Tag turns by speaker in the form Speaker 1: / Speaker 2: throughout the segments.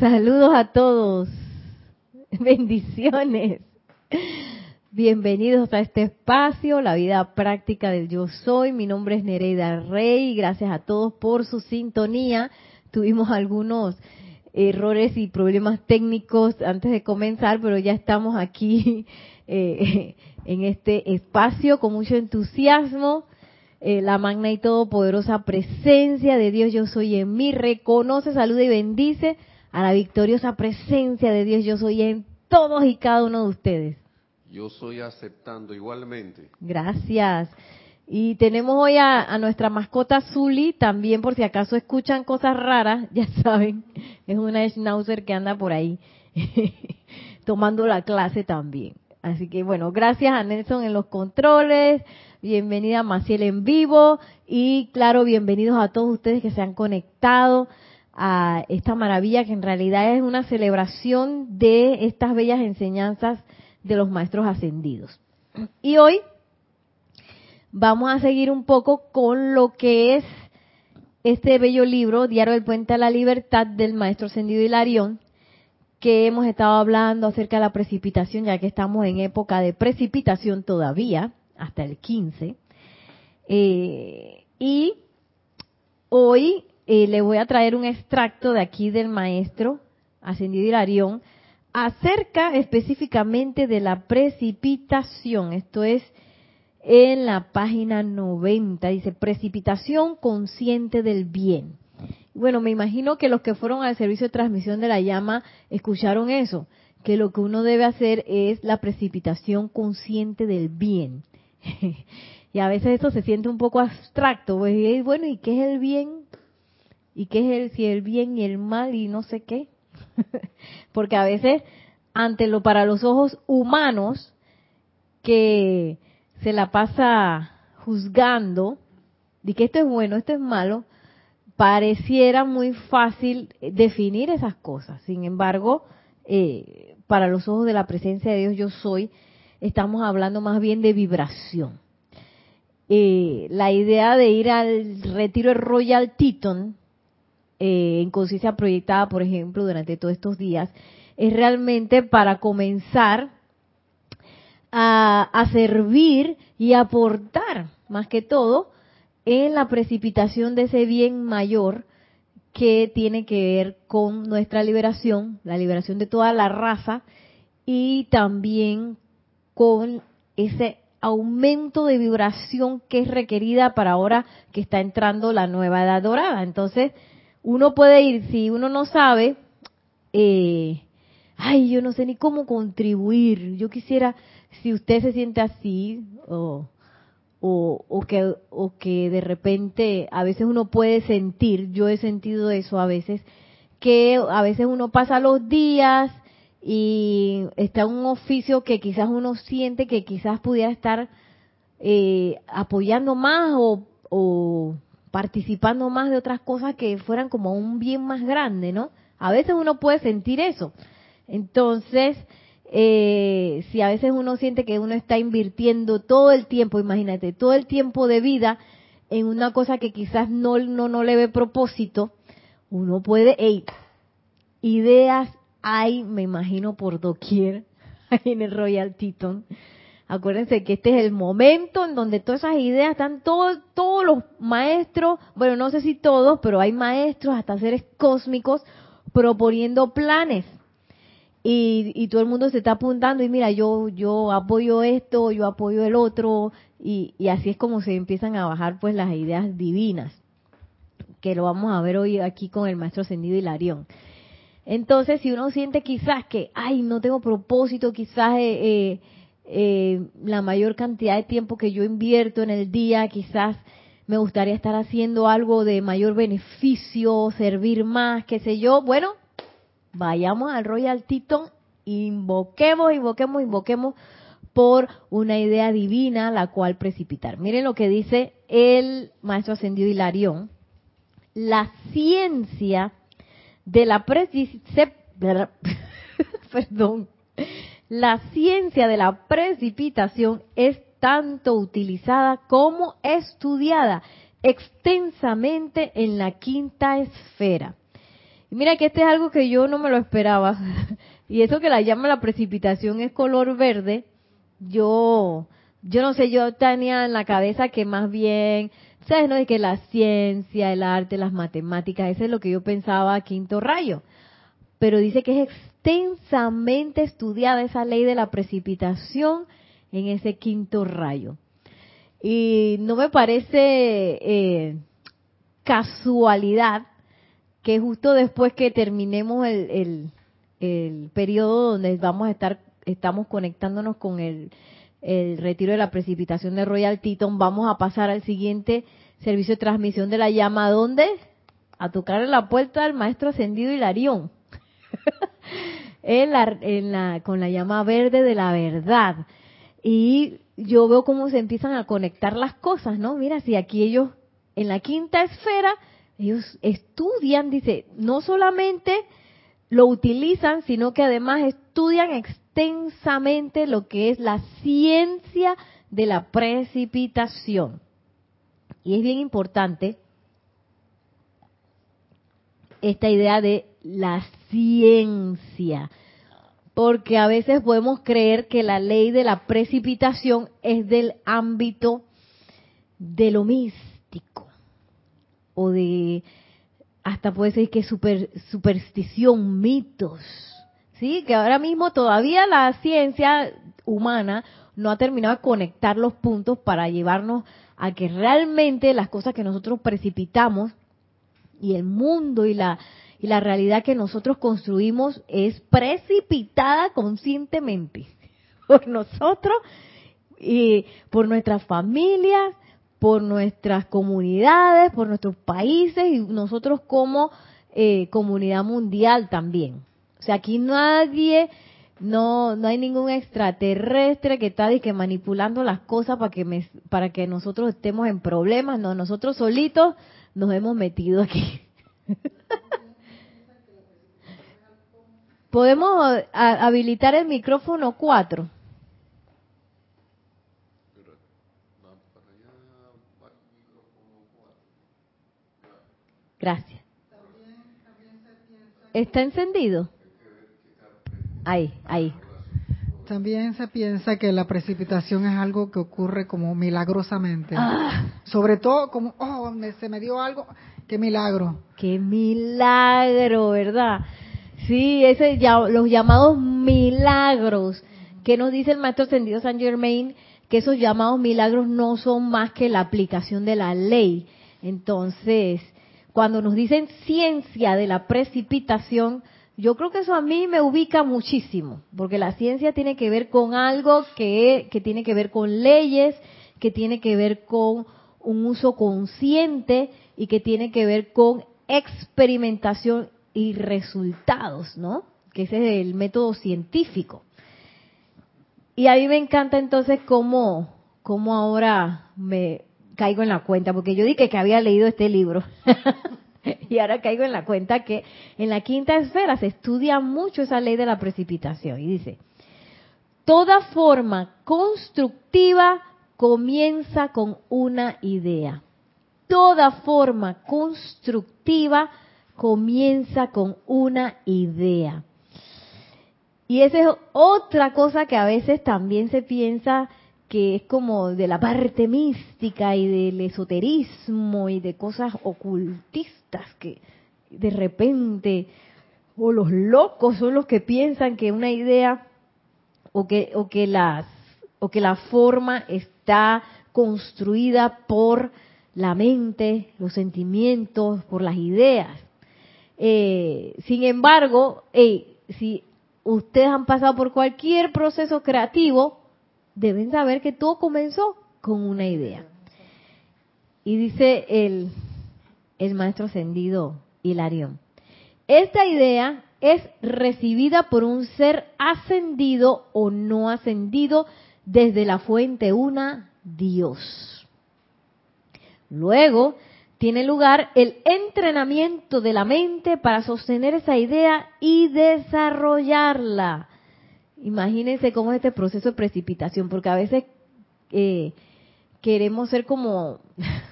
Speaker 1: Saludos a todos. Bendiciones. Bienvenidos a este espacio, la vida práctica del yo soy. Mi nombre es Nereida Rey. Gracias a todos por su sintonía. Tuvimos algunos errores y problemas técnicos antes de comenzar, pero ya estamos aquí eh, en este espacio con mucho entusiasmo. Eh, la magna y todopoderosa presencia de Dios yo soy en mí reconoce, saluda y bendice a la victoriosa presencia de Dios yo soy en todos y cada uno de ustedes.
Speaker 2: Yo soy aceptando igualmente.
Speaker 1: Gracias. Y tenemos hoy a, nuestra mascota Zully, también por si acaso escuchan cosas raras, ya saben, es una schnauzer que anda por ahí tomando la clase también. Así que bueno, gracias a Nelson en los controles, bienvenida a Maciel en vivo y claro, bienvenidos a todos ustedes que se han conectado a esta maravilla que en realidad es una celebración de estas bellas enseñanzas de los maestros ascendidos. Y hoy vamos a seguir un poco con lo que es este bello libro, Diario del Puente a la Libertad del Maestro Ascendido Hilarión, que hemos estado hablando acerca de la precipitación, ya que estamos en época de precipitación todavía, hasta el 15. Eh, y hoy eh, le voy a traer un extracto de aquí del maestro ascendido Hilarión acerca específicamente de la precipitación. Esto es en la página 90. Dice, precipitación consciente del bien. Bueno, me imagino que los que fueron al servicio de transmisión de la llama escucharon eso, que lo que uno debe hacer es la precipitación consciente del bien. y a veces eso se siente un poco abstracto, pues, bueno, ¿y qué es el bien? ¿Y qué es el, si el bien y el mal y no sé qué? Porque a veces, ante lo para los ojos humanos, que se la pasa juzgando, de que esto es bueno, esto es malo, pareciera muy fácil definir esas cosas. Sin embargo, eh, para los ojos de la presencia de Dios yo soy, estamos hablando más bien de vibración. Eh, la idea de ir al retiro Royal Teton eh, en conciencia proyectada, por ejemplo, durante todos estos días, es realmente para comenzar a, a servir y aportar, más que todo, en la precipitación de ese bien mayor que tiene que ver con nuestra liberación, la liberación de toda la raza y también con ese aumento de vibración que es requerida para ahora que está entrando la nueva edad dorada. Entonces, uno puede ir, si uno no sabe, eh, ay, yo no sé ni cómo contribuir, yo quisiera, si usted se siente así, o, o, que, o que de repente a veces uno puede sentir, yo he sentido eso a veces, que a veces uno pasa los días y está un oficio que quizás uno siente que quizás pudiera estar eh, apoyando más o, o participando más de otras cosas que fueran como un bien más grande, ¿no? A veces uno puede sentir eso. Entonces, eh, si a veces uno siente que uno está invirtiendo todo el tiempo, imagínate, todo el tiempo de vida en una cosa que quizás no, no, no le ve propósito, uno puede, hey, ideas hay, me imagino, por doquier en el Royal Teton Acuérdense que este es el momento en donde todas esas ideas están todos, todos los maestros, bueno, no sé si todos, pero hay maestros, hasta seres cósmicos, proponiendo planes. Y, y todo el mundo se está apuntando y mira, yo, yo apoyo esto, yo apoyo el otro, y, y así es como se empiezan a bajar pues las ideas divinas, que lo vamos a ver hoy aquí con el maestro Ascendido Hilarión. Entonces, si uno siente quizás que, ay, no tengo propósito, quizás... Eh, eh, eh, la mayor cantidad de tiempo que yo invierto en el día, quizás me gustaría estar haciendo algo de mayor beneficio, servir más, qué sé yo. Bueno, vayamos al Royal Teton, invoquemos, invoquemos, invoquemos por una idea divina la cual precipitar. Miren lo que dice el maestro ascendido Hilarión. La ciencia de la perdón, la ciencia de la precipitación es tanto utilizada como estudiada extensamente en la quinta esfera. Y mira que este es algo que yo no me lo esperaba. y eso que la llama la precipitación es color verde. Yo, yo no sé, yo tenía en la cabeza que más bien, ¿sabes? No? De que la ciencia, el arte, las matemáticas, eso es lo que yo pensaba quinto rayo. Pero dice que es extensamente estudiada esa ley de la precipitación en ese quinto rayo. Y no me parece eh, casualidad que justo después que terminemos el, el, periodo donde vamos a estar, estamos conectándonos con el, el retiro de la precipitación de Royal Teton, vamos a pasar al siguiente servicio de transmisión de la llama, ¿dónde? A tocar la puerta del maestro ascendido Hilarión. con la llama verde de la verdad. Y yo veo cómo se empiezan a conectar las cosas, ¿no? Mira, si aquí ellos, en la quinta esfera, ellos estudian, dice, no solamente lo utilizan, sino que además estudian extensamente lo que es la ciencia de la precipitación. Y es bien importante esta idea de la ciencia, porque a veces podemos creer que la ley de la precipitación es del ámbito de lo místico o de hasta puede ser que super, superstición, mitos, sí, que ahora mismo todavía la ciencia humana no ha terminado de conectar los puntos para llevarnos a que realmente las cosas que nosotros precipitamos y el mundo y la y la realidad que nosotros construimos es precipitada conscientemente por nosotros y por nuestras familias, por nuestras comunidades, por nuestros países y nosotros como eh, comunidad mundial también. O sea, aquí nadie, no, no hay ningún extraterrestre que está manipulando las cosas para que para que nosotros estemos en problemas. No, nosotros solitos nos hemos metido aquí. Podemos habilitar el micrófono 4. Gracias. ¿Está encendido? Ahí, ahí.
Speaker 3: También se piensa que la precipitación es algo que ocurre como milagrosamente. Ah. Sobre todo como, oh, se me dio algo, qué milagro.
Speaker 1: Qué milagro, ¿verdad? Sí, ese, los llamados milagros que nos dice el maestro ascendido San Germain, que esos llamados milagros no son más que la aplicación de la ley. Entonces, cuando nos dicen ciencia de la precipitación, yo creo que eso a mí me ubica muchísimo, porque la ciencia tiene que ver con algo que, tiene que ver con leyes, que tiene que ver con un uso consciente y que tiene que ver con experimentación y resultados, ¿no? Que ese es el método científico. Y a mí me encanta entonces cómo, cómo ahora me caigo en la cuenta, porque yo dije que había leído este libro. y ahora caigo en la cuenta que en la quinta esfera se estudia mucho esa ley de la precipitación. Y dice, toda forma constructiva comienza con una idea. Toda forma constructiva comienza con una idea. Y esa es otra cosa que a veces también se piensa que es como de la parte mística y del esoterismo y de cosas ocultistas que de repente o los locos son los que piensan que una idea o que o que las o que la forma está construida por la mente, los sentimientos, por las ideas. Eh, sin embargo, si ustedes han pasado por cualquier proceso creativo, deben saber que todo comenzó con una idea. Y dice el, el maestro ascendido Hilarión, esta idea es recibida por un ser ascendido o no ascendido desde la fuente una, Dios. Luego tiene lugar el entrenamiento de la mente para sostener esa idea y desarrollarla. Imagínense cómo es este proceso de precipitación, porque a veces eh, queremos ser como,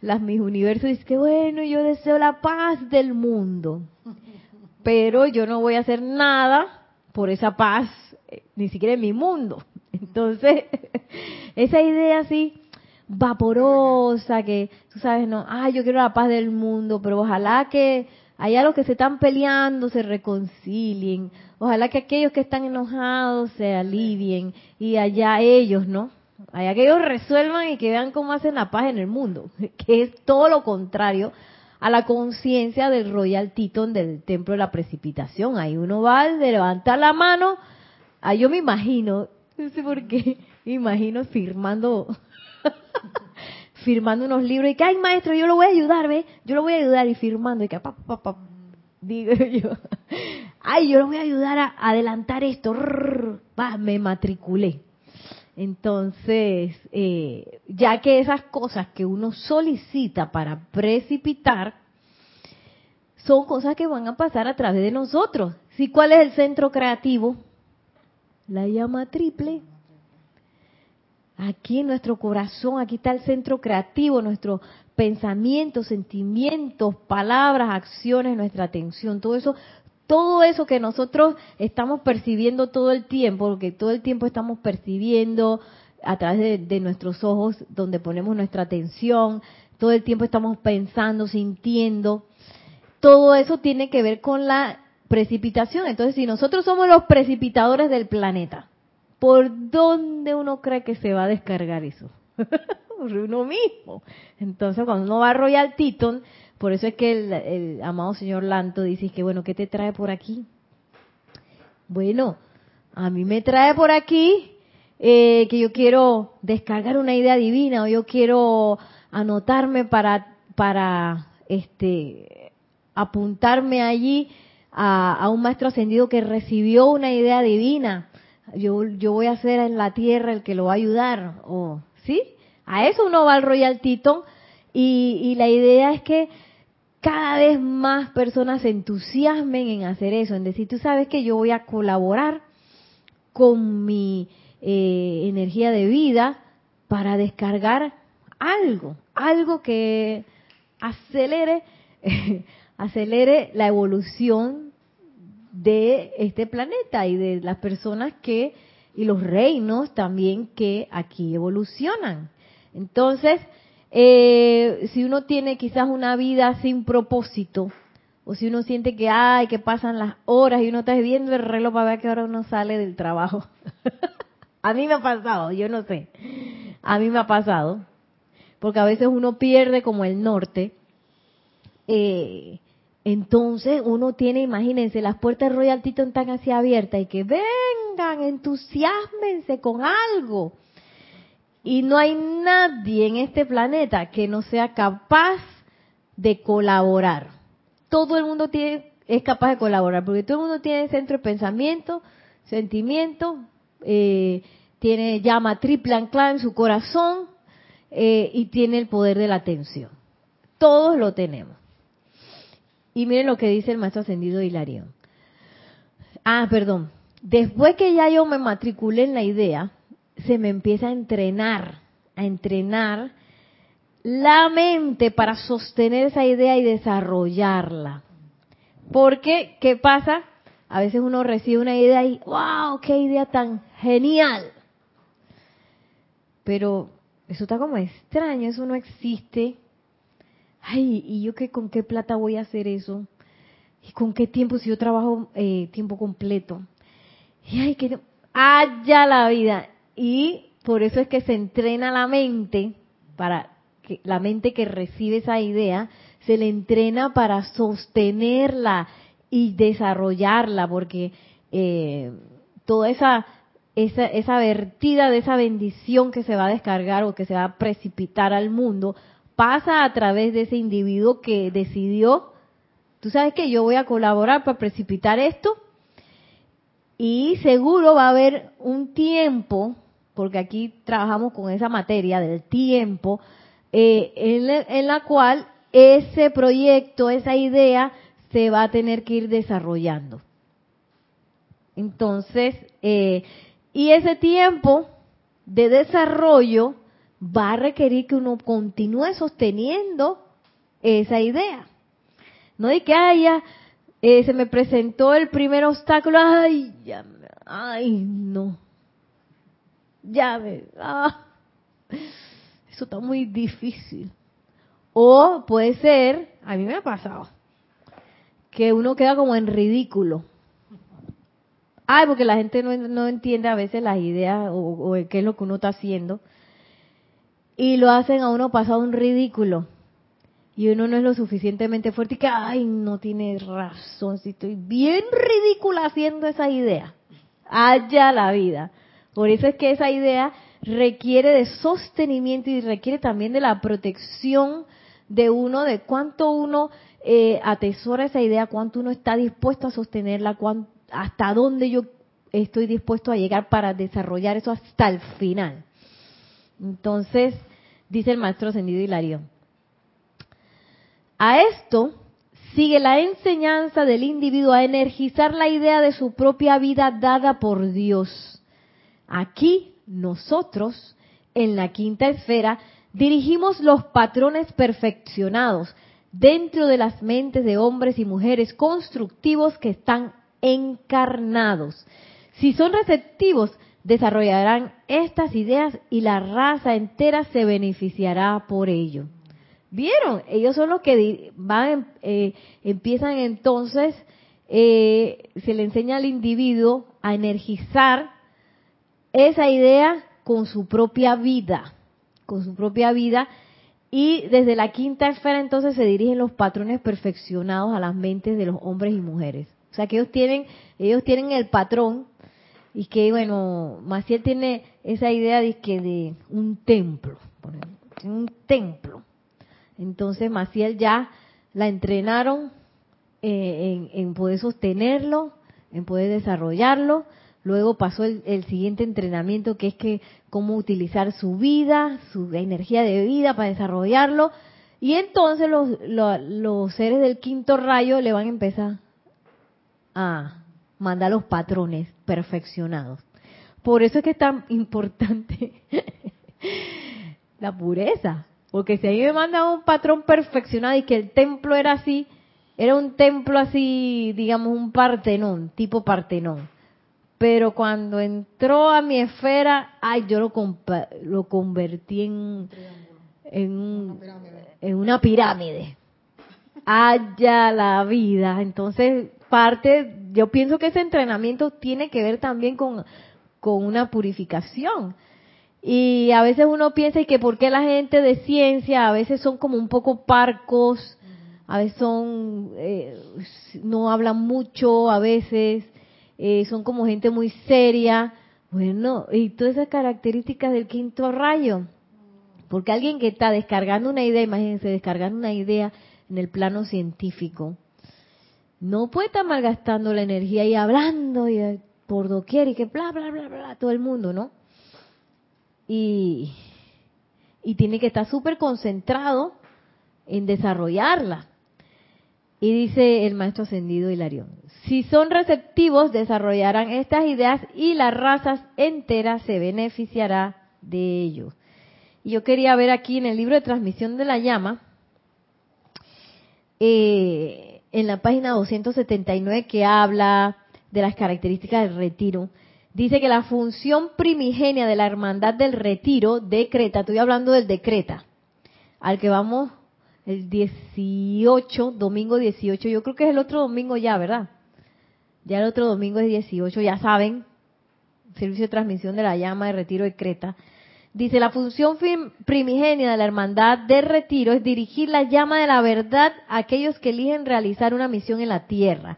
Speaker 1: las mis universos dicen que bueno, yo deseo la paz del mundo, pero yo no voy a hacer nada por esa paz, eh, ni siquiera en mi mundo. Entonces, esa idea así vaporosa que tú sabes, no, ay, yo quiero la paz del mundo, pero ojalá que allá los que se están peleando se reconcilien, ojalá que aquellos que están enojados se alivien y allá ellos, ¿no? Allá que ellos resuelvan y que vean cómo hacen la paz en el mundo, que es todo lo contrario a la conciencia del Royal Titon del Templo de la Precipitación. Ahí uno va de levantar la mano, ahí yo me imagino, no sé por qué, me imagino firmando firmando unos libros y que, ay maestro, yo lo voy a ayudar, ¿ve? Yo lo voy a ayudar y firmando y que, pa, pa, pa, digo yo, ay, yo lo voy a ayudar a adelantar esto, me matriculé. Entonces, eh, ya que esas cosas que uno solicita para precipitar, son cosas que van a pasar a través de nosotros. ¿Sí? ¿Cuál es el centro creativo? La llama triple. Aquí en nuestro corazón, aquí está el centro creativo, nuestros pensamientos, sentimientos, palabras, acciones, nuestra atención, todo eso, todo eso que nosotros estamos percibiendo todo el tiempo, porque todo el tiempo estamos percibiendo a través de, nuestros ojos donde ponemos nuestra atención, todo el tiempo estamos pensando, sintiendo, todo eso tiene que ver con la precipitación. Entonces, si nosotros somos los precipitadores del planeta, ¿por dónde uno cree que se va a descargar eso? por uno mismo. Entonces, cuando uno va a Royal Teton, por eso es que el, amado señor Lanto dice que, bueno, ¿qué te trae por aquí? Bueno, a mí me trae por aquí eh, que yo quiero descargar una idea divina o yo quiero anotarme para, para este, apuntarme allí a, a un maestro ascendido que recibió una idea divina yo, yo voy a ser en la tierra el que lo va a ayudar, o ¿sí? A eso uno va al Royal Teton y, y la idea es que cada vez más personas se entusiasmen en hacer eso, en decir, tú sabes que yo voy a colaborar con mi eh, energía de vida para descargar algo, algo que acelere, acelere la evolución de este planeta y de las personas que, y los reinos también que aquí evolucionan. Entonces, eh, si uno tiene quizás una vida sin propósito, o si uno siente que, ay, que pasan las horas y uno está viendo el reloj para ver que ahora uno sale del trabajo. a mí me ha pasado, yo no sé. A mí me ha pasado. Porque a veces uno pierde como el norte. Eh, entonces uno tiene, imagínense, las puertas de Royal Teton están así abiertas y que vengan, entusiasmense con algo. Y no hay nadie en este planeta que no sea capaz de colaborar. Todo el mundo tiene, es capaz de colaborar, porque todo el mundo tiene centro de pensamiento, sentimiento, eh, tiene llama triple anclada en su corazón eh, y tiene el poder de la atención. Todos lo tenemos. Y miren lo que dice el maestro ascendido Hilario. Ah, perdón. Después que ya yo me matriculé en la idea, se me empieza a entrenar, a entrenar la mente para sostener esa idea y desarrollarla. Porque, ¿qué pasa? A veces uno recibe una idea y, wow, qué idea tan genial. Pero eso está como extraño, eso no existe ay, ¿y yo qué, con qué plata voy a hacer eso? ¿Y con qué tiempo si yo trabajo eh, tiempo completo? Y ay, que haya la vida. Y por eso es que se entrena la mente, para que la mente que recibe esa idea, se le entrena para sostenerla y desarrollarla, porque eh, toda esa, esa, esa vertida de esa bendición que se va a descargar o que se va a precipitar al mundo, pasa a través de ese individuo que decidió, tú sabes que yo voy a colaborar para precipitar esto y seguro va a haber un tiempo, porque aquí trabajamos con esa materia del tiempo, eh, en, la, cual ese proyecto, esa idea, se va a tener que ir desarrollando. Entonces, eh, y ese tiempo de desarrollo va a requerir que uno continúe sosteniendo esa idea. No de que haya, eh, se me presentó el primer obstáculo, ay, ya, ay, no, me, ah, eso está muy difícil. O puede ser, a mí me ha pasado, que uno queda como en ridículo. Ay, porque la gente no, no entiende a veces las ideas o, qué es lo que uno está haciendo. Y lo hacen a uno pasar un ridículo. Y uno no es lo suficientemente fuerte y que, ay, no tiene razón, si estoy bien ridícula haciendo esa idea. Haya la vida. Por eso es que esa idea requiere de sostenimiento y requiere también de la protección de uno, de cuánto uno eh, atesora esa idea, cuánto uno está dispuesto a sostenerla, hasta dónde yo estoy dispuesto a llegar para desarrollar eso hasta el final. Entonces, dice el maestro ascendido Hilario, a esto sigue la enseñanza del individuo a energizar la idea de su propia vida dada por Dios. Aquí nosotros, en la quinta esfera, dirigimos los patrones perfeccionados dentro de las mentes de hombres y mujeres constructivos que están encarnados. Si son receptivos, desarrollarán estas ideas y la raza entera se beneficiará por ello. ¿Vieron? Ellos son los que van, eh, empiezan entonces, eh, se le enseña al individuo a energizar esa idea con su propia vida con su propia vida y desde la quinta esfera entonces se dirigen los patrones perfeccionados a las mentes de los hombres y mujeres. O sea que ellos tienen, ellos tienen el patrón y que bueno, Maciel tiene esa idea de que de un templo, un templo. Entonces Maciel ya la entrenaron eh, en, en poder sostenerlo, en poder desarrollarlo Luego pasó el, siguiente entrenamiento que es que cómo utilizar su vida, su energía de vida para desarrollarlo. Y entonces los, los, seres del quinto rayo le van a empezar a mandar los patrones perfeccionados. Por eso es que es tan importante la pureza. Porque si ahí me manda un patrón perfeccionado y que el templo era así, era un templo así, digamos, un partenón, tipo partenón pero cuando entró a mi esfera, ay, yo lo, lo convertí en, en, una pirámide. Haya la vida. Entonces, parte, yo pienso que ese entrenamiento tiene que ver también con, con una purificación. Y a veces uno piensa que por qué la gente de ciencia a veces son como un poco parcos, a veces son, eh, no hablan mucho, a veces eh, son como gente muy seria. Bueno, y todas esas características del quinto rayo. Porque alguien que está descargando una idea, imagínense, descargando una idea en el plano científico, no puede estar malgastando la energía y hablando y eh, por doquier y que bla, bla, bla, bla, todo el mundo, ¿no? Y, y tiene que estar súper concentrado en desarrollarla. Y dice el maestro ascendido Hilarión, si son receptivos desarrollarán estas ideas y la raza entera se beneficiará de ello. Yo quería ver aquí en el libro de transmisión de la llama, eh, en la página 279 que habla de las características del retiro, dice que la función primigenia de la hermandad del retiro decreta, estoy hablando del decreta, al que vamos el 18, domingo 18, yo creo que es el otro domingo ya, ¿verdad? Ya el otro domingo es 18, ya saben, servicio de transmisión de la llama de retiro de Creta. Dice, la función primigenia de la hermandad de retiro es dirigir la llama de la verdad a aquellos que eligen realizar una misión en la tierra.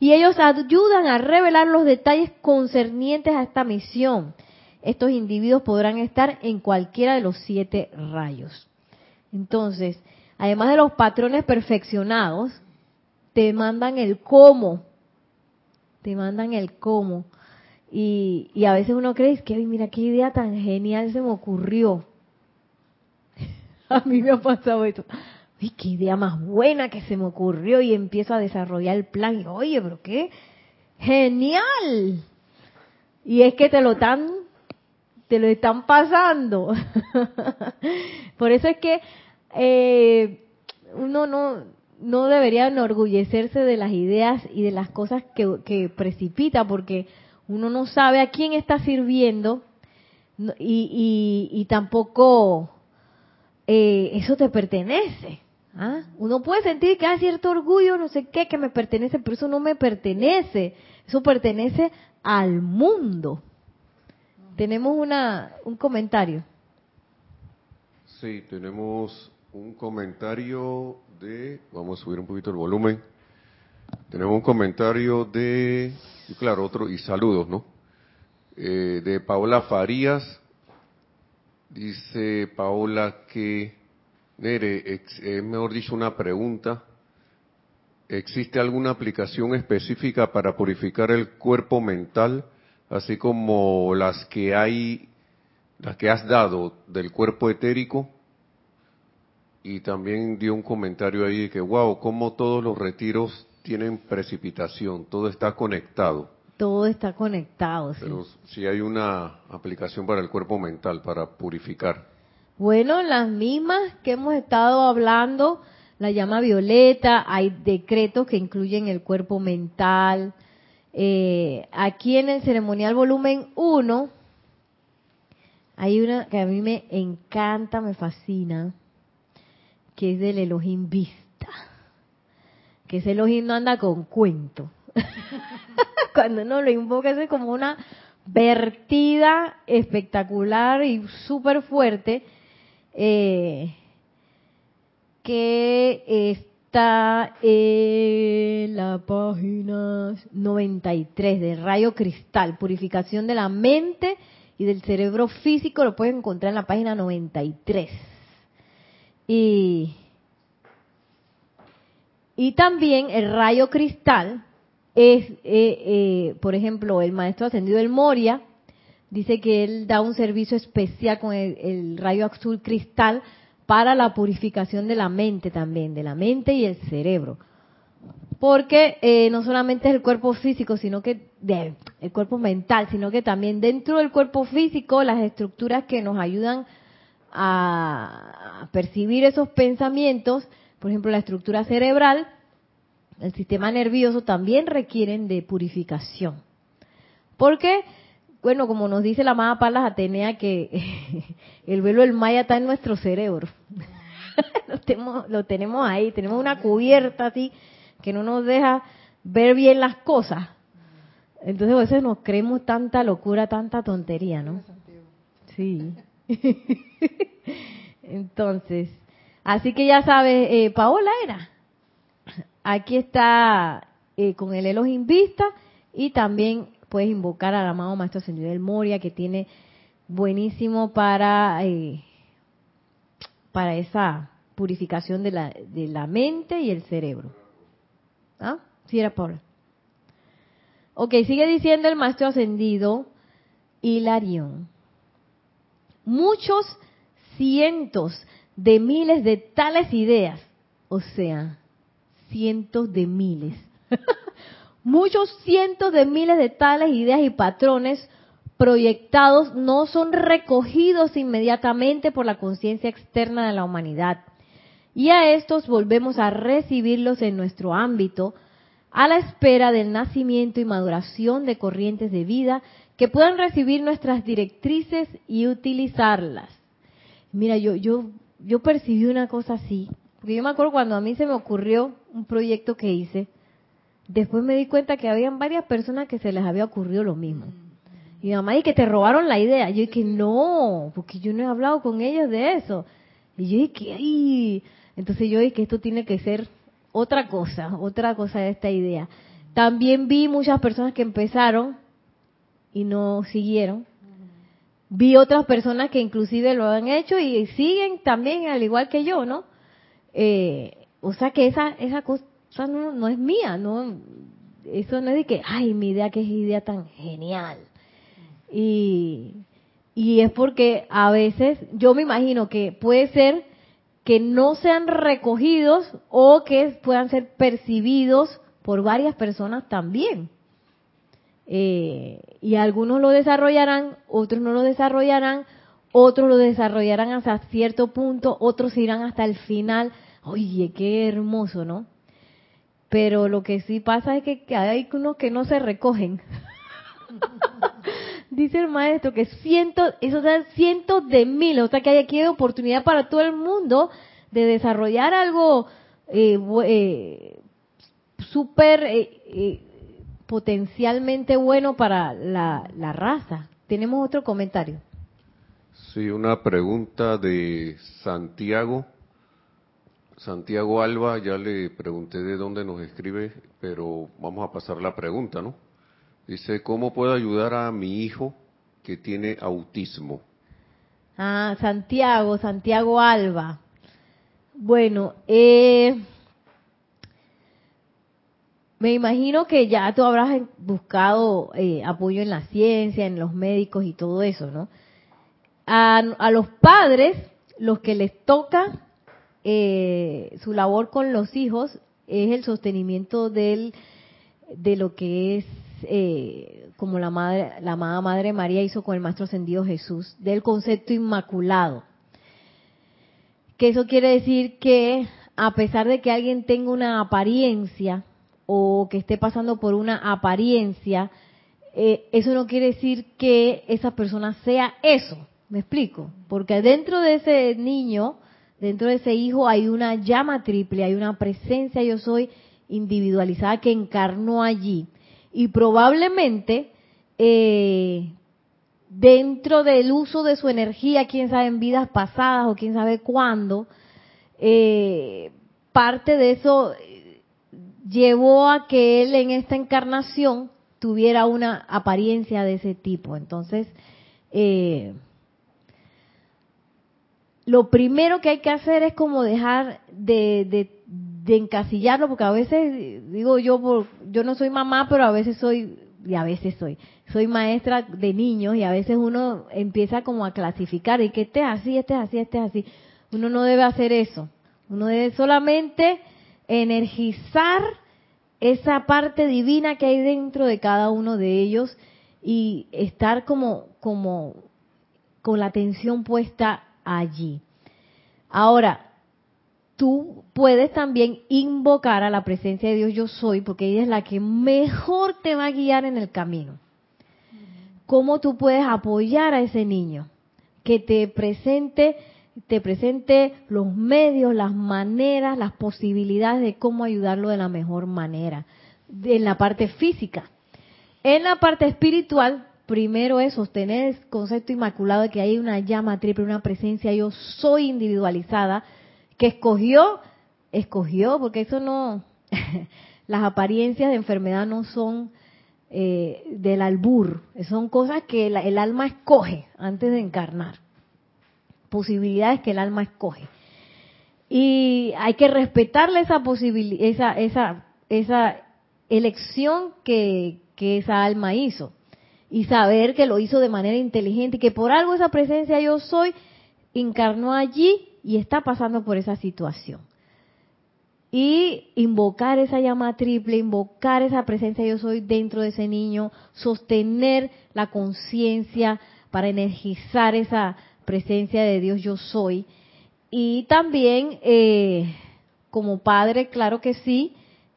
Speaker 1: Y ellos ayudan a revelar los detalles concernientes a esta misión. Estos individuos podrán estar en cualquiera de los siete rayos. Entonces, además de los patrones perfeccionados, te mandan el cómo, te mandan el cómo. Y, y a veces uno cree, que mira qué idea tan genial se me ocurrió. a mí me ha pasado esto. Qué idea más buena que se me ocurrió y empiezo a desarrollar el plan. Y oye, pero qué genial. Y es que te lo están te lo están pasando. Por eso es que eh, uno no, no debería enorgullecerse de las ideas y de las cosas que, precipita, porque uno no sabe a quién está sirviendo y, y, tampoco eh, eso te pertenece. ¿ah? Uno puede sentir que hay cierto orgullo, no sé qué, que me pertenece, pero eso no me pertenece. Eso pertenece al mundo. Tenemos una, un comentario.
Speaker 2: Sí, tenemos un comentario de, vamos a subir un poquito el volumen. Tenemos un comentario de, y claro, otro, y saludos, ¿no? Eh, de Paola Farías. Dice Paola que, Nere, es mejor dicho una pregunta. ¿Existe alguna aplicación específica para purificar el cuerpo mental, así como las que hay, las que has dado del cuerpo etérico? Y también dio un comentario ahí de que, wow, como todos los retiros tienen precipitación, todo está conectado
Speaker 1: todo está conectado.
Speaker 2: ¿sí? Pero si hay una aplicación para el cuerpo mental, para purificar.
Speaker 1: Bueno, las mismas que hemos estado hablando, la llama violeta, hay decretos que incluyen el cuerpo mental. Eh, aquí en el ceremonial volumen 1, hay una que a mí me encanta, me fascina, que es del Elohim Vista. Que ese Elohim no anda con cuento. cuando uno lo invoca es como una vertida espectacular y súper fuerte eh, que está en la página 93 de Rayo Cristal, purificación de la mente y del cerebro físico, lo pueden encontrar en la página 93. Y, y también el rayo cristal es, eh, eh, por ejemplo, el maestro ascendido del Moria, dice que él da un servicio especial con el, rayo azul cristal para la purificación de la mente también, de la mente y el cerebro. Porque eh, no solamente es el cuerpo físico, sino que el cuerpo mental, sino que también dentro del cuerpo físico las estructuras que nos ayudan a percibir esos pensamientos, por ejemplo la estructura cerebral, el sistema nervioso también requieren de purificación. Porque, bueno, como nos dice la amada Palas Atenea, que el velo del Maya está en nuestro cerebro. lo, tenemos, lo tenemos ahí, tenemos una cubierta así que no nos deja ver bien las cosas. Entonces a veces nos creemos tanta locura, tanta tontería, ¿no? Sí. Entonces, así que ya sabes, eh, Paola era. Aquí está eh, con el Elohim Vista y también puedes invocar al amado Maestro Ascendido del Moria que tiene buenísimo para, eh, para esa purificación de la, de la mente y el cerebro. ¿Ah? Sí, era Paula. Ok, sigue diciendo el Maestro Ascendido Hilarión. Muchos cientos de miles de tales ideas, o sea, cientos de miles. Muchos cientos de miles de tales ideas y patrones proyectados no son recogidos inmediatamente por la conciencia externa de la humanidad. Y a estos volvemos a recibirlos en nuestro ámbito a la espera del nacimiento y maduración de corrientes de vida que puedan recibir nuestras directrices y utilizarlas. Mira, yo yo yo percibí una cosa así porque yo me acuerdo cuando a mí se me ocurrió un proyecto que hice, después me di cuenta que habían varias personas que se les había ocurrido lo mismo. Y mi mamá, y que te robaron la idea. Yo dije, no, porque yo no he hablado con ellos de eso. Y yo dije, ay. Entonces yo dije que esto tiene que ser otra cosa, otra cosa de esta idea. También vi muchas personas que empezaron y no siguieron. Vi otras personas que inclusive lo han hecho y siguen también al igual que yo, ¿no? Eh, o sea que esa, esa cosa no, no es mía, no, eso no es de que, ay, mi idea que es idea tan genial. Y, y es porque a veces yo me imagino que puede ser que no sean recogidos o que puedan ser percibidos por varias personas también. Eh, y algunos lo desarrollarán, otros no lo desarrollarán, otros lo desarrollarán hasta cierto punto, otros irán hasta el final. Oye, qué hermoso, ¿no? Pero lo que sí pasa es que hay unos que no se recogen. Dice el maestro que cientos, eso da cientos de miles, o sea que hay aquí oportunidad para todo el mundo de desarrollar algo eh, eh, súper eh, eh, potencialmente bueno para la, la raza. Tenemos otro comentario.
Speaker 2: Sí, una pregunta de Santiago. Santiago Alba, ya le pregunté de dónde nos escribe, pero vamos a pasar la pregunta, ¿no? Dice, ¿cómo puedo ayudar a mi hijo que tiene autismo?
Speaker 1: Ah, Santiago, Santiago Alba. Bueno, eh, me imagino que ya tú habrás buscado eh, apoyo en la ciencia, en los médicos y todo eso, ¿no? A, los padres, los que les toca eh, su labor con los hijos es el sostenimiento del, de lo que es eh, como la madre, la amada Madre María hizo con el Maestro Ascendido Jesús, del concepto inmaculado. Que eso quiere decir que a pesar de que alguien tenga una apariencia o que esté pasando por una apariencia, eh, eso no quiere decir que esa persona sea eso. ¿Me explico? Porque dentro de ese niño, dentro de ese hijo, hay una llama triple, hay una presencia yo soy individualizada que encarnó allí. Y probablemente eh, dentro del uso de su energía, quién sabe en vidas pasadas o quién sabe cuándo, eh, parte de eso llevó a que él en esta encarnación tuviera una apariencia de ese tipo. Entonces, eh, lo primero que hay que hacer es como dejar de, de, encasillarlo, porque a veces, digo yo, yo no soy mamá, pero a veces soy, y a veces soy, soy maestra de niños y a veces uno empieza como a clasificar y que este es así, este es así, este es así. Uno no debe hacer eso. Uno debe solamente energizar esa parte divina que hay dentro de cada uno de ellos y estar como, como con la atención puesta allí. Ahora, tú puedes también invocar a la presencia de Dios yo soy, porque ella es la que mejor te va a guiar en el camino. ¿Cómo tú puedes apoyar a ese niño? Que te presente te presente los medios, las maneras, las posibilidades de cómo ayudarlo de la mejor manera, en la parte física. En la parte espiritual, primero es sostener el concepto inmaculado de que hay una llama triple, una presencia yo soy individualizada, que escogió, escogió, porque eso no, las apariencias de enfermedad no son eh, del albur, son cosas que el alma escoge antes de encarnar posibilidades que el alma escoge. Y hay que respetarle esa posibilidad, esa, esa, esa elección que, que esa alma hizo. Y saber que lo hizo de manera inteligente y que por algo esa presencia yo soy encarnó allí y está pasando por esa situación. Y invocar esa llama triple, invocar esa presencia yo soy dentro de ese niño, sostener la conciencia para energizar esa presencia de Dios yo soy. Y también, eh, como padre, claro que sí,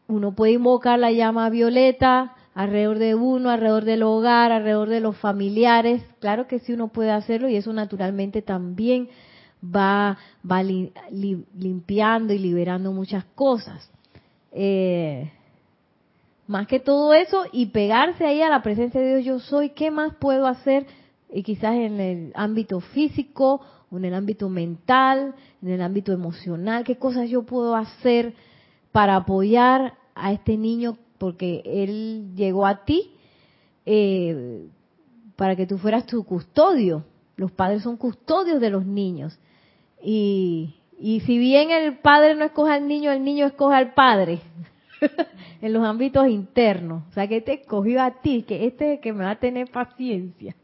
Speaker 1: uno puede invocar la llama violeta alrededor de uno, alrededor del hogar, alrededor de los familiares. Claro que sí, uno puede hacerlo y eso naturalmente también va, va limpiando y liberando muchas cosas. Eh, más que todo eso y pegarse ahí a la presencia de Dios yo soy, ¿qué más puedo hacer? Y quizás en el ámbito físico, o en el ámbito mental, en el ámbito emocional, qué cosas yo puedo hacer para apoyar a este niño porque él llegó a ti eh, para que tú fueras tu custodio. Los padres son custodios de los niños. Y, y si bien el padre no escoge al niño, el niño escoge al padre. en los ámbitos internos. O sea, que te escogió a ti, que este es el que me va a tener paciencia.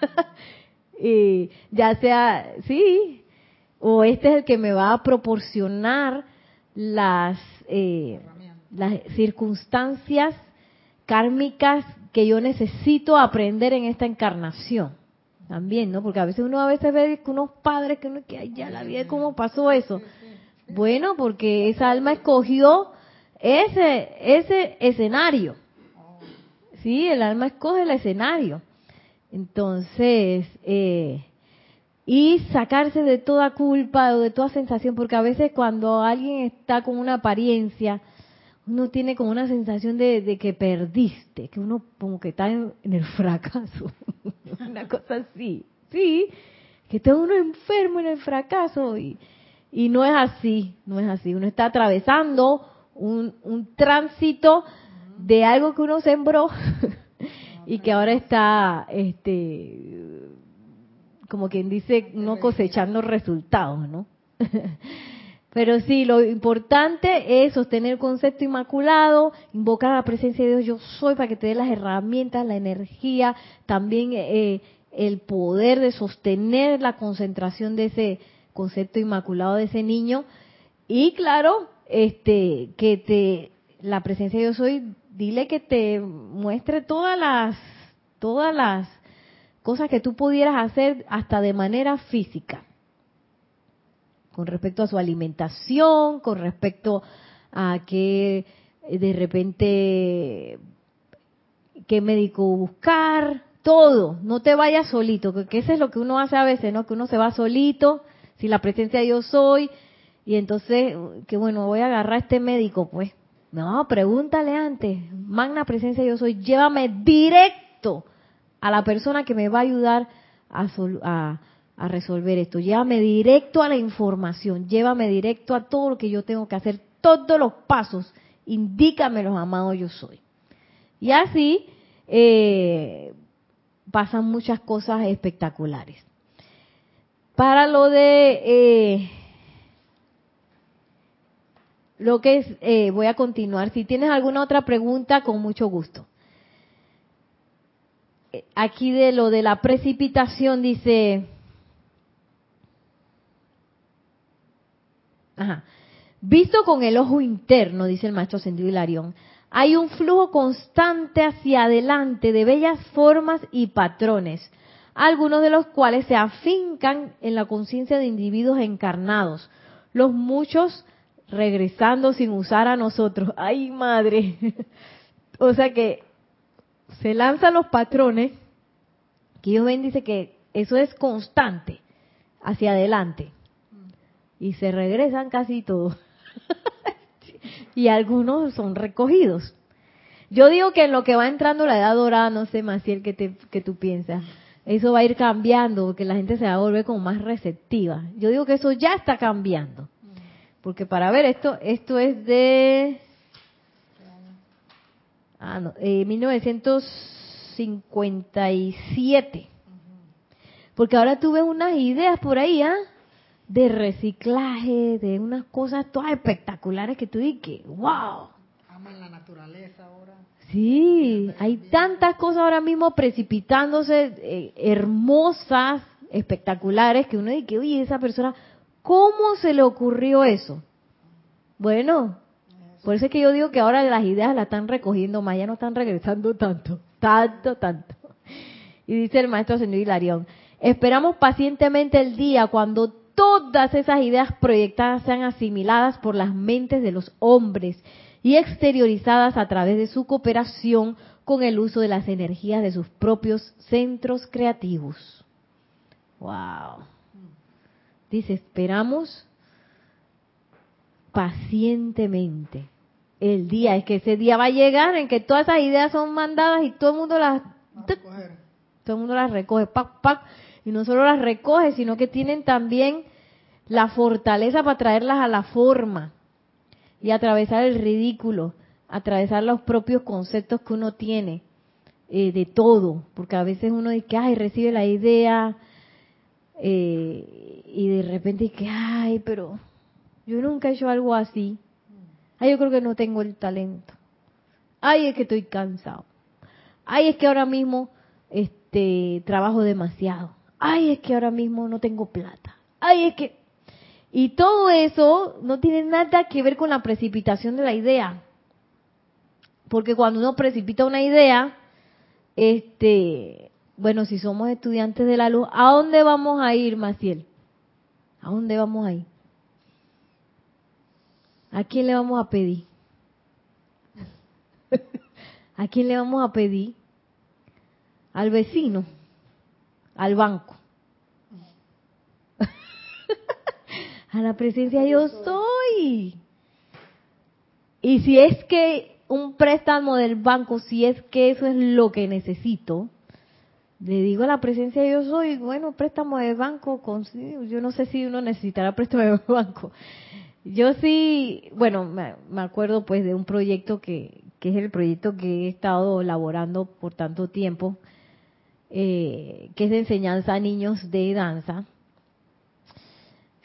Speaker 1: y ya sea, sí, o este es el que me va a proporcionar las, eh, las circunstancias kármicas que yo necesito aprender en esta encarnación. También, ¿no? Porque a veces uno a veces ve que unos padres que uno que ay, ya la vida cómo pasó eso. Bueno, porque esa alma escogió ese ese escenario. Sí, el alma escoge el escenario. Entonces, eh, y sacarse de toda culpa o de toda sensación, porque a veces cuando alguien está con una apariencia, uno tiene como una sensación de, que perdiste, que uno como que está en, el fracaso, una cosa así, sí, que está uno enfermo en el fracaso y, y no es así, no es así, uno está atravesando un, un tránsito de algo que uno sembró y que ahora está este como quien dice, no cosechando resultados, ¿no? Pero sí, lo importante es sostener el concepto inmaculado, invocar a la presencia de Dios yo soy para que te dé las herramientas, la energía, también eh, el poder de sostener la concentración de ese concepto inmaculado de ese niño y claro, este que te la presencia de Dios soy, dile que te muestre todas las todas las cosas que tú pudieras hacer hasta de manera física, con respecto a su alimentación, con respecto a que eh, de repente qué médico buscar, todo, no te vayas solito, que eso es lo que uno hace a veces, ¿no? Que uno se va solito, si la presencia de yo soy, y entonces, que bueno, voy a agarrar a este médico, pues. No, pregúntale antes, magna presencia yo soy, llévame directo a la persona que me va a ayudar a, resolver esto. Llévame directo a la información, llévame directo a todo lo que yo tengo que hacer, todos los pasos, indícamelos, amado yo soy. Y así eh, pasan muchas cosas espectaculares. Para lo de eh, lo que es, eh, voy a continuar. Si tienes alguna otra pregunta, con mucho gusto aquí de lo de la precipitación dice, ajá, visto con el ojo interno, dice el maestro Ascendido Hilarión, hay un flujo constante hacia adelante de bellas formas y patrones, algunos de los cuales se afincan en la conciencia de individuos encarnados, los muchos regresando sin usar a nosotros. ¡Ay, madre! o sea que se lanzan los patrones, que ellos ven, dice que eso es constante, hacia adelante. Y se regresan casi todos. y algunos son recogidos. Yo digo que en lo que va entrando la edad dorada, no sé, más que, te, que tú piensas, eso va a ir cambiando, porque la gente se va a volver como más receptiva. Yo digo que eso ya está cambiando. Porque para ver esto, esto es de Ah, no, 1957. Eh, Porque ahora tuve unas ideas por ahí, ¿ah? De reciclaje, de unas cosas todas espectaculares que tú dices, wow.
Speaker 3: Aman la naturaleza ahora.
Speaker 1: Sí, hay tantas cosas ahora mismo precipitándose, eh, hermosas, espectaculares, que uno dice, oye, esa persona, ¿cómo se le ocurrió eso? Bueno, por eso es que yo digo que ahora las ideas las están recogiendo más, ya no están regresando tanto, tanto, tanto. Y dice el maestro señor Hilarión, esperamos pacientemente el día cuando todas esas ideas proyectadas sean asimiladas por las mentes de los hombres y exteriorizadas a través de su cooperación con el uso de las energías de sus propios centros creativos. Wow. Dice, esperamos pacientemente. El día. Es que ese día va a llegar en que todas esas ideas son mandadas y todo el mundo las... Todo el mundo las recoge, pac, pac, y no solo las recoge, sino que tienen también la fortaleza para traerlas a la forma y atravesar el ridículo, atravesar los propios conceptos que uno tiene eh, de todo, porque a veces uno dice, ay, recibe la idea eh, y de repente dice, ay, pero yo nunca he hecho algo así. Ay, yo creo que no tengo el talento. Ay, es que estoy cansado. Ay, es que ahora mismo este trabajo demasiado. Ay, es que ahora mismo no tengo plata. Ay, es que y todo eso no tiene nada que ver con la precipitación de la idea. Porque cuando uno precipita una idea, este, bueno, si somos estudiantes de la luz, ¿a dónde vamos a ir, Maciel? ¿A dónde vamos a ir? ¿A quién le vamos a pedir? ¿A quién le vamos a pedir? Al vecino, al banco, a la presencia yo soy. Y si es que un préstamo del banco, si es que eso es lo que necesito, le digo a la presencia yo soy, bueno, préstamo de banco, yo no sé si uno necesitará préstamo de banco. Yo sí, bueno, me, acuerdo pues de un proyecto que, que es el proyecto que he estado elaborando por tanto tiempo, eh, que es de enseñanza a niños de danza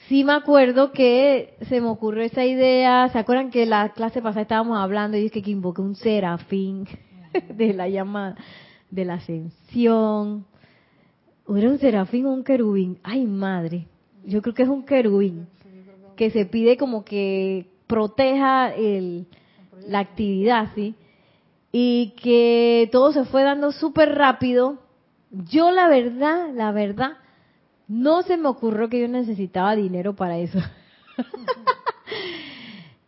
Speaker 1: sí me acuerdo que se me ocurrió esa idea. ¿Se acuerdan que la clase pasada estábamos hablando y es que, invoqué un serafín de la llama de la ascensión? ¿O era un serafín o un querubín? Ay, madre. Yo creo que es un querubín que se pide como que proteja el, la actividad, ¿sí? Y que todo se fue dando súper rápido. Yo la verdad, la verdad, no se me ocurrió que yo necesitaba dinero para eso.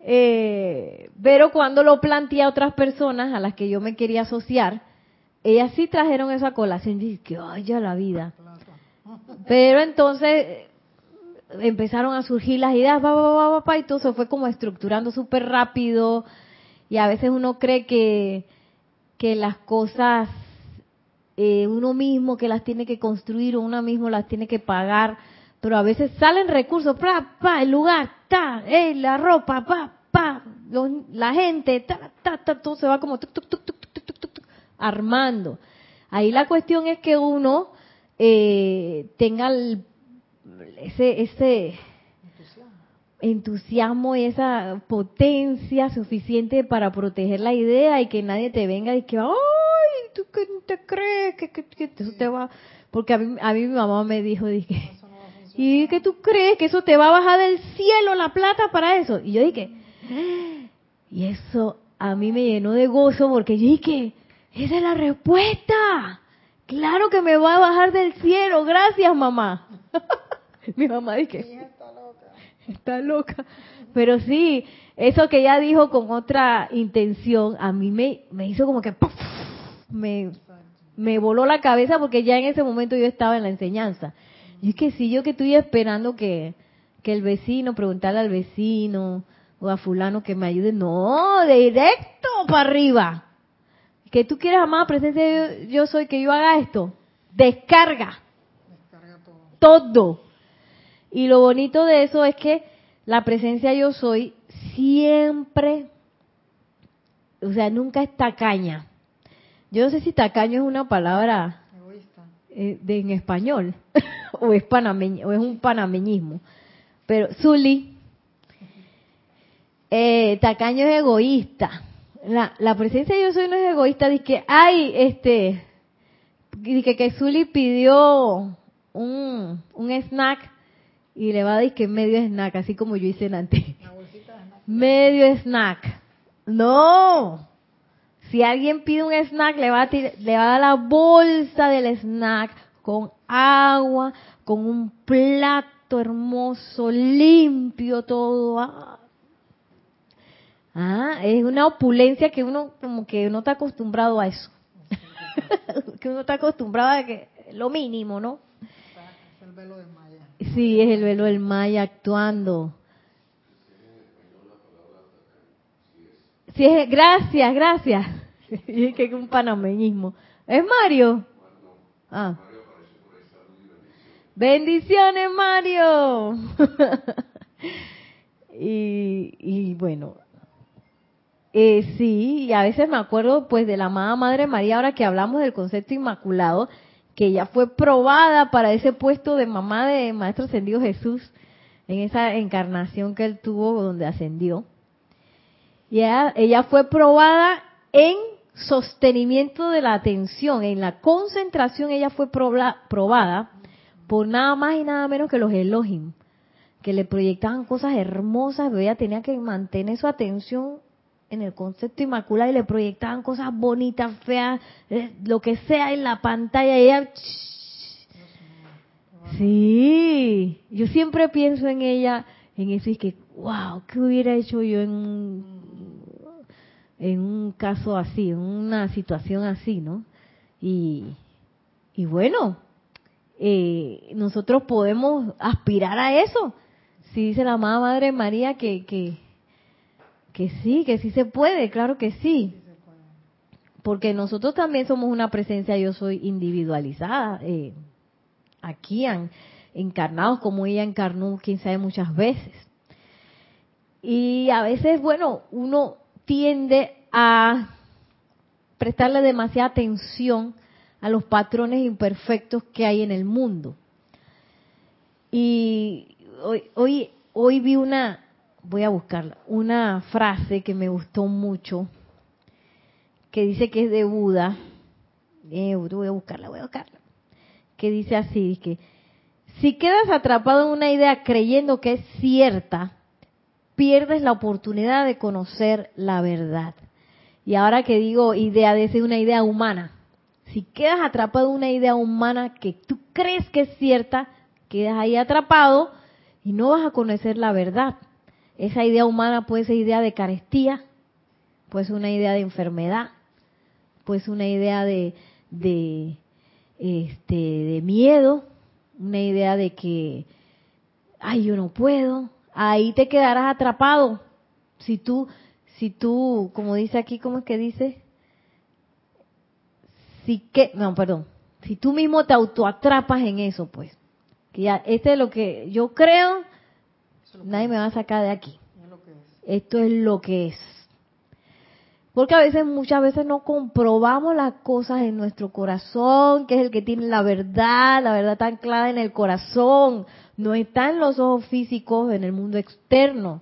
Speaker 1: Eh, pero cuando lo planteé a otras personas a las que yo me quería asociar, ellas sí trajeron esa colación. Y dije, que vaya la vida. Pero entonces empezaron a surgir las ideas, y todo se fue como estructurando súper rápido. Y a veces uno cree que, que las cosas eh, uno mismo que las tiene que construir o uno mismo las tiene que pagar, pero a veces salen recursos, pa, pa, el lugar, ta, eh, la ropa, pa, pa, la gente, ta, ta, ta, todo se va como armando. Ahí la cuestión es que uno eh, tenga ese, ese entusiasmo y esa potencia suficiente para proteger la idea y que nadie te venga y que, ¡ay! ¿Tú qué te crees? Que, eso te va...? Porque a mí, a mí mi mamá me dijo, dije, ¿y qué tú crees? ¿Que eso te va a bajar del cielo la plata para eso? Y yo dije, y eso a mí me llenó de gozo porque yo dije, esa es la respuesta. Claro que me va a bajar del cielo. Gracias, mamá. mi mamá dije, está loca. Pero sí, eso que ella dijo con otra intención, a mí me, me hizo como que me, me voló la cabeza porque ya en ese momento yo estaba en la enseñanza. Y es que si yo que estoy esperando que, que el vecino, preguntarle al vecino o a fulano que me ayude, no, directo para arriba. Que tú quieres amar presencia yo, soy que yo haga esto. Descarga. Descarga todo. todo. Y lo bonito de eso es que la presencia yo soy siempre, o sea, nunca es tacaña. Yo no sé si tacaño es una palabra eh, de, en español o es panameño, o es un panameñismo. Pero Zuli, eh, tacaño es egoísta. La, la presencia de yo soy no es egoísta. Dice que, ay, este, dice que Zuli pidió un, un snack y le va a decir que medio snack, así como yo hice antes. Medio snack. No. Si alguien pide un snack, le va, a le va a dar la bolsa del snack con agua, con un plato hermoso, limpio, todo. Ah, es una opulencia que uno como que no está acostumbrado a eso. que uno está acostumbrado a que lo mínimo, ¿no? Es el velo de Sí, es el velo del Maya actuando. Sí, es, gracias, gracias. Y que es un panameñismo. ¿Es Mario? Ah. Bendiciones, Mario. y, y bueno, eh, sí, y a veces me acuerdo pues de la amada Madre María, ahora que hablamos del concepto inmaculado, que ella fue probada para ese puesto de mamá de Maestro Ascendido Jesús, en esa encarnación que él tuvo donde ascendió. Y ella, fue probada en sostenimiento de la atención, en la concentración ella fue probada por nada más y nada menos que los Elohim, que le proyectaban cosas hermosas, pero ella tenía que mantener su atención en el concepto inmaculado y le proyectaban cosas bonitas, feas, eh, lo que sea en la pantalla y ella... Sí, yo siempre pienso en ella, en eso y que, wow, ¿qué hubiera hecho yo en un, en un caso así, en una situación así, ¿no? Y, y bueno, eh, nosotros podemos aspirar a eso. Si dice la amada Madre María que, que, que sí, que sí se puede, claro que sí. Porque nosotros también somos una presencia, yo soy individualizada, eh, aquí han, encarnados como ella encarnó, quién sabe, muchas veces. Y a veces, bueno, uno tiende a prestarle demasiada atención a los patrones imperfectos que hay en el mundo. Y hoy, hoy, hoy vi una, voy a buscarla, una frase que me gustó mucho, que dice que es de Buda. Eh, voy a buscarla, voy a buscarla. Que dice así, que si quedas atrapado en una idea creyendo que es cierta, pierdes la oportunidad de conocer la verdad. Y ahora que digo idea, de una idea humana. Si quedas atrapado en una idea humana que tú crees que es cierta, quedas ahí atrapado y no vas a conocer la verdad. Esa idea humana puede ser idea de carestía, puede ser una idea de enfermedad, puede ser una idea de, de, este, de miedo, una idea de que, ay, yo no puedo. Ahí te quedarás atrapado. Si tú, si tú, como dice aquí, ¿cómo es que dice? si que, no, perdón, si tú mismo te autoatrapas en eso, pues, que ya, este es lo que yo creo, nadie me va a sacar de aquí. Esto es lo que es. Porque a veces, muchas veces no comprobamos las cosas en nuestro corazón, que es el que tiene la verdad, la verdad tan clara en el corazón, no está en los ojos físicos, en el mundo externo.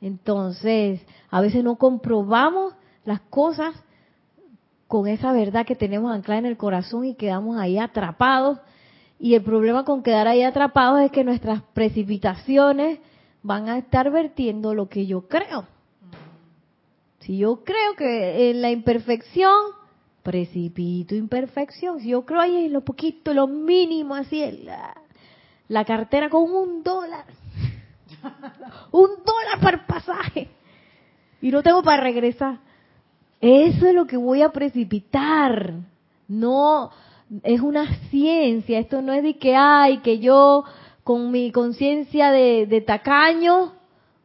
Speaker 1: Entonces, a veces no comprobamos las cosas con esa verdad que tenemos anclada en el corazón y quedamos ahí atrapados. Y el problema con quedar ahí atrapados es que nuestras precipitaciones van a estar vertiendo lo que yo creo. Si yo creo que en la imperfección, precipito imperfección. Si yo creo ahí en lo poquito, lo mínimo, así, la, la cartera con un dólar. un dólar para pasaje. Y no tengo para regresar eso es lo que voy a precipitar. No, es una ciencia. Esto no es de que, ay, que yo con mi conciencia de, tacaño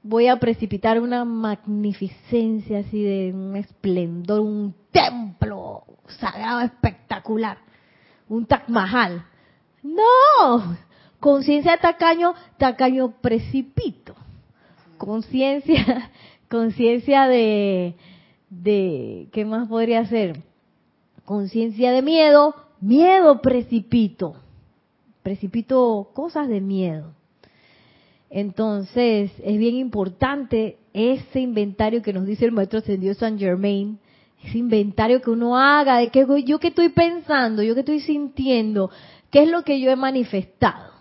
Speaker 1: voy a precipitar una magnificencia así de un esplendor, un templo sagrado espectacular, un Taj. No, conciencia de tacaño, tacaño precipito. Conciencia, conciencia de, de, ¿qué más podría ser? Conciencia de miedo, miedo precipito, precipito cosas de miedo. Entonces, es bien importante ese inventario que nos dice el maestro ascendido San Germain, ese inventario que uno haga de qué yo que estoy pensando, yo que estoy sintiendo, qué es lo que yo he manifestado.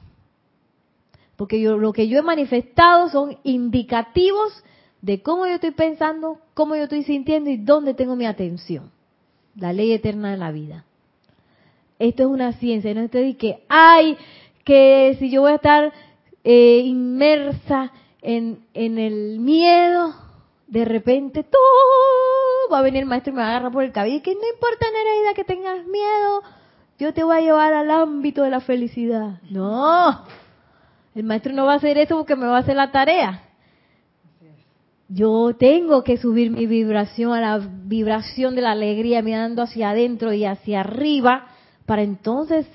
Speaker 1: Porque yo, lo que yo he manifestado son indicativos de cómo yo estoy pensando, cómo yo estoy sintiendo y dónde tengo mi atención. La ley eterna de la vida. Esto es una ciencia, no estoy que, ay, que si yo voy a estar eh, inmersa en, en el miedo, de repente todo va a venir el maestro y me va a agarrar por el cabello y que no importa Nereida que tengas miedo, yo te voy a llevar al ámbito de la felicidad. No, el maestro no va a hacer eso porque me va a hacer la tarea. Yo tengo que subir mi vibración a la vibración de la alegría, mirando hacia adentro y hacia arriba, para entonces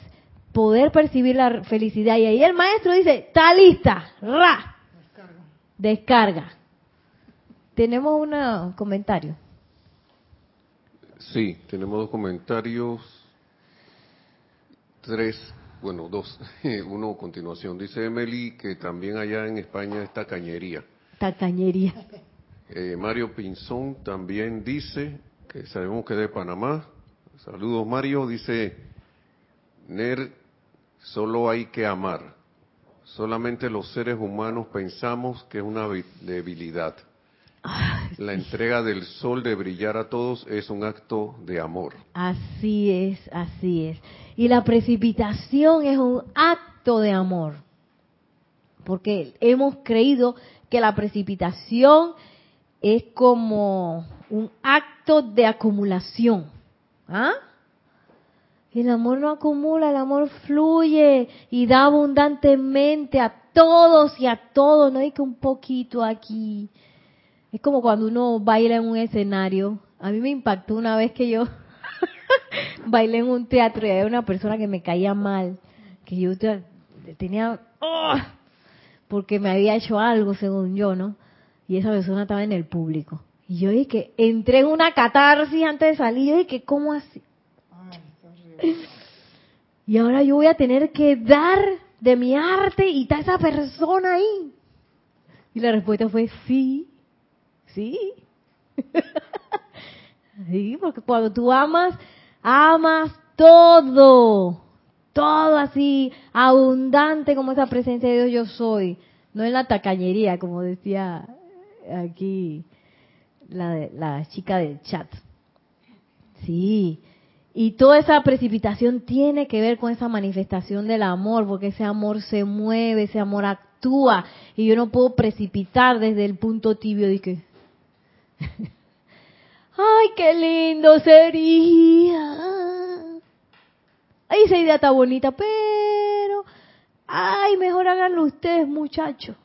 Speaker 1: poder percibir la felicidad. Y ahí el maestro dice, está lista, ra, descarga. descarga. Tenemos un comentario.
Speaker 2: Sí, tenemos dos comentarios. Tres, bueno, dos. Uno a continuación. Dice Emily que también allá en España está cañería
Speaker 1: tacañería.
Speaker 2: Eh, Mario Pinzón también dice, que sabemos que es de Panamá. Saludos Mario, dice, Ner, solo hay que amar. Solamente los seres humanos pensamos que es una debilidad. la entrega del sol de brillar a todos es un acto de amor.
Speaker 1: Así es, así es. Y la precipitación es un acto de amor. Porque hemos creído que la precipitación es como un acto de acumulación. ¿Ah? El amor no acumula, el amor fluye y da abundantemente a todos y a todos, no hay que un poquito aquí. Es como cuando uno baila en un escenario. A mí me impactó una vez que yo bailé en un teatro y había una persona que me caía mal, que yo tenía, ¡oh! porque me había hecho algo según yo, ¿no? Y esa persona estaba en el público. Y yo dije entré en una catarsis antes de salir. Yo dije, ¿cómo así? Y ahora yo voy a tener que dar de mi arte y está esa persona ahí. Y la respuesta fue sí, sí. sí, porque cuando tú amas, amas todo, todo así, abundante como esa presencia de Dios yo soy. No en la tacañería, como decía aquí la, la chica del chat. Sí, y toda esa precipitación tiene que ver con esa manifestación del amor, porque ese amor se mueve, ese amor actúa, y yo no puedo precipitar desde el punto tibio de que, ay, qué lindo sería. Ay, esa idea está bonita, pero, ay, mejor háganlo ustedes, muchachos.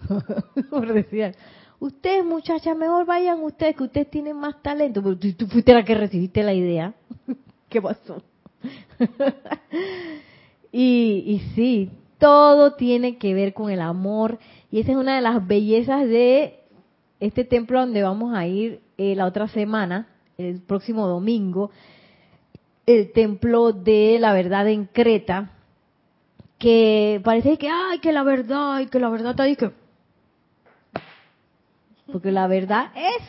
Speaker 1: Por decir, Ustedes, muchachas, mejor vayan ustedes, que ustedes tienen más talento. Pero tú, fuiste la que recibiste la idea. ¿Qué pasó? y, y sí, todo tiene que ver con el amor. Y esa es una de las bellezas de este templo donde vamos a ir eh, la otra semana, el próximo domingo. El templo de la verdad en Creta. Que parece que, ay, que la verdad, y que la verdad está ahí, que porque la verdad es,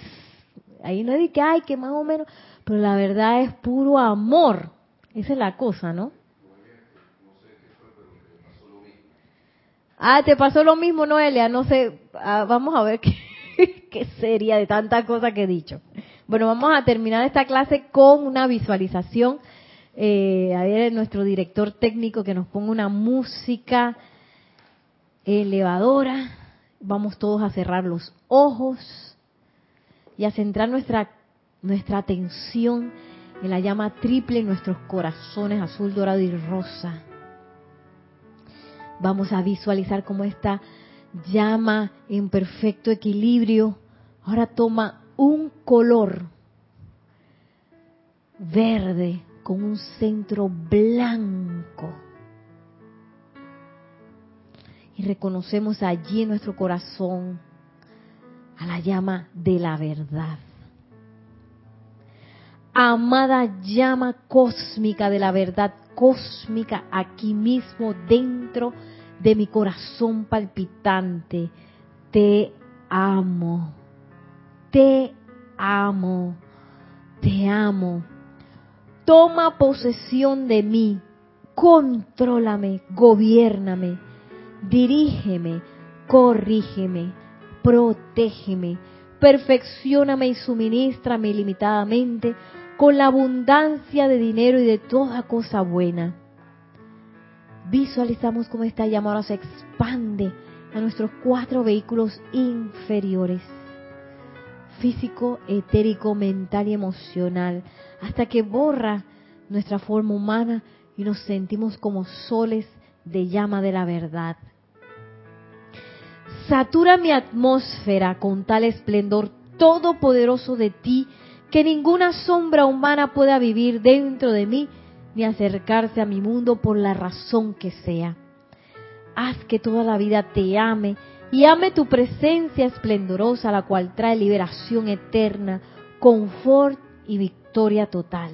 Speaker 1: ahí no es que, ay, que más o menos, pero la verdad es puro amor. Esa es la cosa, ¿no? Ah, te pasó lo mismo, Noelia. No sé, ah, vamos a ver qué, sería de tanta cosa que he dicho. Bueno, vamos a terminar esta clase con una visualización. Eh, a ver, nuestro director técnico que nos ponga una música elevadora. Vamos todos a cerrar los ojos y a centrar nuestra, nuestra atención en la llama triple en nuestros corazones azul, dorado y rosa. Vamos a visualizar cómo esta llama en perfecto equilibrio ahora toma un color verde con un centro blanco y reconocemos allí en nuestro corazón a la llama de la verdad. Amada llama cósmica de la verdad cósmica aquí mismo dentro de mi corazón palpitante, te amo, te amo, te amo. Toma posesión de mí, contrólame, gobiername dirígeme, corrígeme, protégeme, perfeccioname y suministrame ilimitadamente con la abundancia de dinero y de toda cosa buena. Visualizamos cómo esta llamada se expande a nuestros cuatro vehículos inferiores, físico, etérico, mental y emocional, hasta que borra nuestra forma humana y nos sentimos como soles de llama de la verdad. Satura mi atmósfera con tal esplendor todopoderoso de ti que ninguna sombra humana pueda vivir dentro de mí ni acercarse a mi mundo por la razón que sea. Haz que toda la vida te ame y ame tu presencia esplendorosa, la cual trae liberación eterna, confort y victoria total.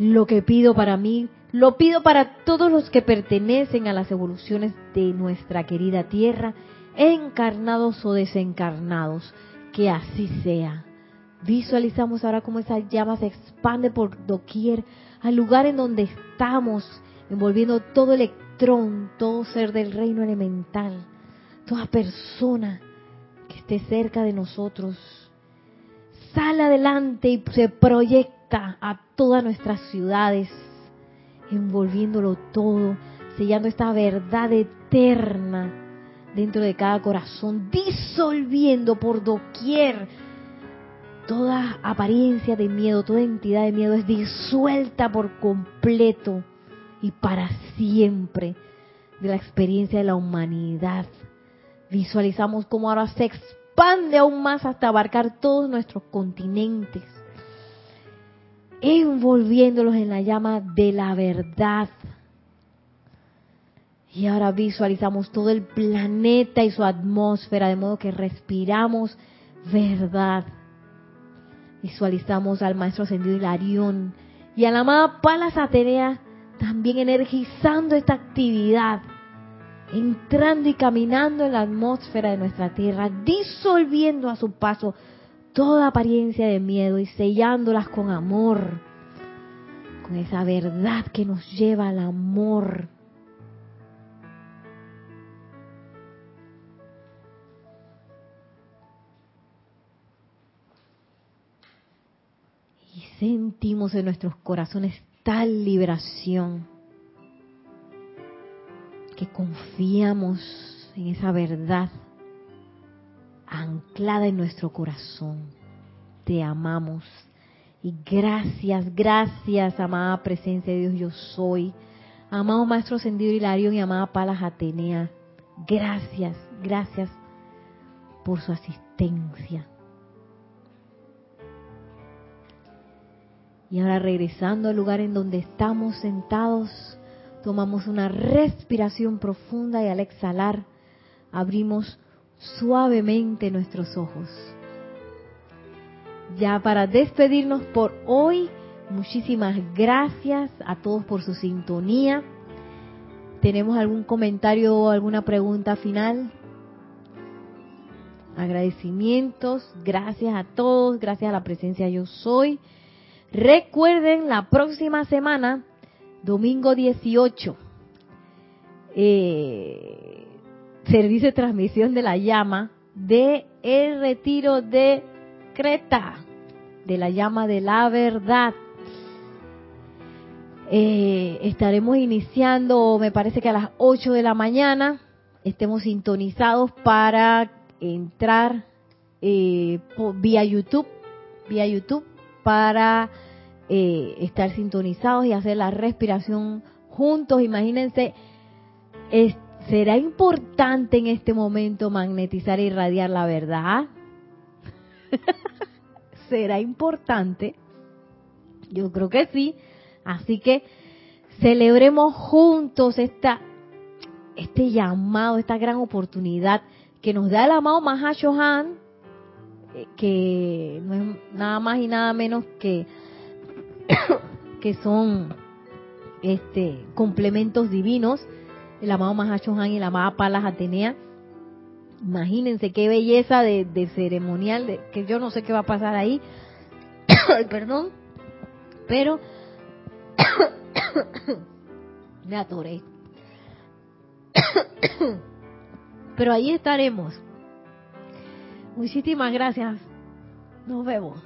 Speaker 1: Lo que pido para mí lo pido para todos los que pertenecen a las evoluciones de nuestra querida Tierra, encarnados o desencarnados, que así sea. Visualizamos ahora cómo esa llama se expande por doquier, al lugar en donde estamos, envolviendo todo electrón, todo ser del reino elemental, toda persona que esté cerca de nosotros, sale adelante y se proyecta a todas nuestras ciudades, envolviéndolo todo, sellando esta verdad eterna dentro de cada corazón, disolviendo por doquier toda apariencia de miedo, toda entidad de miedo es disuelta por completo y para siempre de la experiencia de la humanidad. Visualizamos cómo ahora se expande aún más hasta abarcar todos nuestros continentes, envolviéndolos en la llama de la verdad. Y ahora visualizamos todo el planeta y su atmósfera, de modo que respiramos verdad. Visualizamos al Maestro Ascendido Hilarión y a la amada Palas Atenea también energizando esta actividad, entrando y caminando en la atmósfera de nuestra tierra, disolviendo a su paso toda apariencia de miedo y sellándolas con amor, con esa verdad que nos lleva al amor. Y sentimos en nuestros corazones tal liberación que confiamos en esa verdad anclada en nuestro corazón. Te amamos y gracias, gracias, amada presencia de Dios, yo soy. Amado Maestro Ascendido Hilarión y amada Palas Atenea, gracias, gracias por su asistencia. Y ahora regresando al lugar en donde estamos sentados, tomamos una respiración profunda y al exhalar abrimos suavemente nuestros ojos. Ya para despedirnos por hoy, muchísimas gracias a todos por su sintonía. ¿Tenemos algún comentario o alguna pregunta final? Agradecimientos, gracias a todos, gracias a la presencia yo soy. Recuerden la próxima semana, domingo 18, eh, servicio de transmisión de la llama de el retiro de Creta, de la llama de la verdad. Eh, estaremos iniciando, me parece que a las 8 de la mañana, estemos sintonizados para entrar eh, vía YouTube, vía YouTube para eh, estar sintonizados y hacer la respiración juntos. Imagínense, será importante en este momento magnetizar e irradiar la verdad. será importante. Yo creo que sí. Así que celebremos juntos esta, este llamado, esta gran oportunidad que nos da el amado Mahashohan eh, que no es nada más y nada menos que que son este complementos divinos, el amado Mahashohan y la amada Palas Atenea. Imagínense qué belleza de, ceremonial, de, que yo no sé qué va a pasar ahí, perdón, pero me atoré. pero ahí estaremos Muchísimas gracias. Nos vemos.